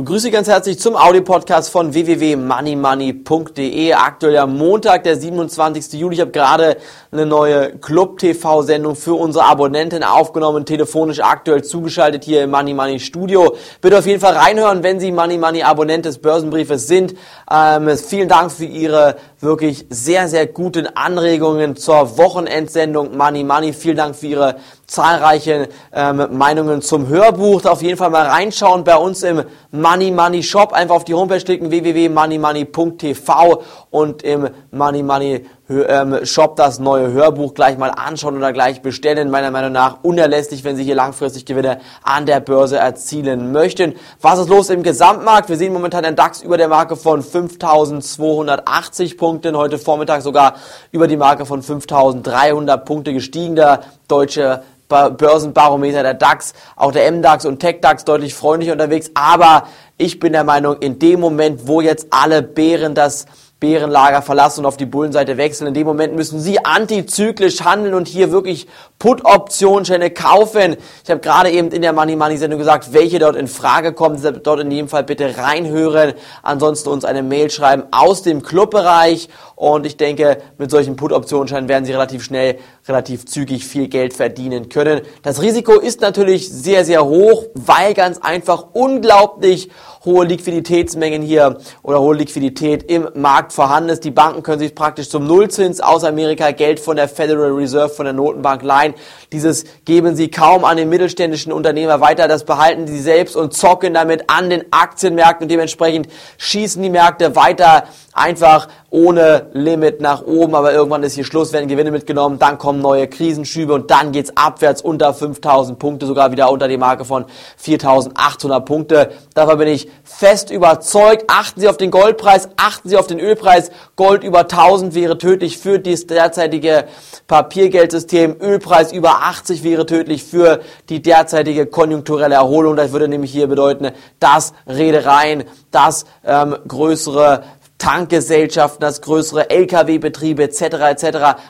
begrüße ganz herzlich zum Audio-Podcast von www.moneymoney.de. Aktuell am Montag, der 27. Juli. Ich habe gerade eine neue Club-TV-Sendung für unsere Abonnenten aufgenommen, telefonisch aktuell zugeschaltet hier im Money Money Studio. Bitte auf jeden Fall reinhören, wenn Sie Money Money Abonnent des Börsenbriefes sind. Ähm, vielen Dank für Ihre wirklich sehr, sehr guten Anregungen zur Wochenendsendung Money Money. Vielen Dank für Ihre zahlreichen ähm, Meinungen zum Hörbuch. Auf jeden Fall mal reinschauen bei uns im Money Money Shop. Einfach auf die Homepage klicken www.moneymoney.tv und im Money Money ähm, Shop das neue Hörbuch gleich mal anschauen oder gleich bestellen. Meiner Meinung nach unerlässlich, wenn Sie hier langfristig Gewinne an der Börse erzielen möchten. Was ist los im Gesamtmarkt? Wir sehen momentan den DAX über der Marke von 5280 Punkten. Heute Vormittag sogar über die Marke von 5300 Punkte gestiegen. Der deutsche Börsenbarometer, der DAX, auch der MDAX und TechDAX deutlich freundlicher unterwegs. Aber ich bin der Meinung, in dem Moment, wo jetzt alle Bären das Bärenlager verlassen und auf die Bullenseite wechseln. In dem Moment müssen Sie antizyklisch handeln und hier wirklich Put-Optionsscheine kaufen. Ich habe gerade eben in der Money Money Sendung gesagt, welche dort in Frage kommen. Dort in jedem Fall bitte reinhören. Ansonsten uns eine Mail schreiben aus dem Clubbereich. Und ich denke, mit solchen Put-Optionsscheinen werden Sie relativ schnell, relativ zügig viel Geld verdienen können. Das Risiko ist natürlich sehr, sehr hoch, weil ganz einfach unglaublich hohe Liquiditätsmengen hier oder hohe Liquidität im Markt vorhanden ist. Die Banken können sich praktisch zum Nullzins aus Amerika Geld von der Federal Reserve, von der Notenbank leihen. Dieses geben sie kaum an den mittelständischen Unternehmer weiter. Das behalten sie selbst und zocken damit an den Aktienmärkten und dementsprechend schießen die Märkte weiter einfach ohne Limit nach oben, aber irgendwann ist hier Schluss, werden Gewinne mitgenommen, dann kommen neue Krisenschübe und dann geht's abwärts unter 5000 Punkte, sogar wieder unter die Marke von 4800 Punkte. Davon bin ich fest überzeugt. Achten Sie auf den Goldpreis, achten Sie auf den Ölpreis. Gold über 1000 wäre tödlich für das derzeitige Papiergeldsystem. Ölpreis über 80 wäre tödlich für die derzeitige konjunkturelle Erholung. Das würde nämlich hier bedeuten, dass Redereien, dass ähm, größere Tankgesellschaften, das größere Lkw-Betriebe etc. etc.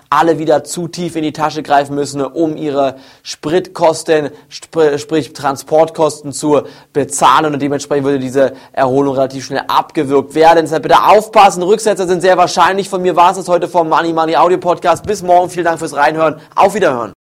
alle wieder zu tief in die Tasche greifen müssen, um ihre Spritkosten, sp sprich Transportkosten zu bezahlen und dementsprechend würde diese Erholung relativ schnell abgewürgt werden. Deshalb bitte aufpassen, Rücksetzer sind sehr wahrscheinlich. Von mir war es heute vom Money Money Audio Podcast. Bis morgen, vielen Dank fürs Reinhören. Auf Wiederhören.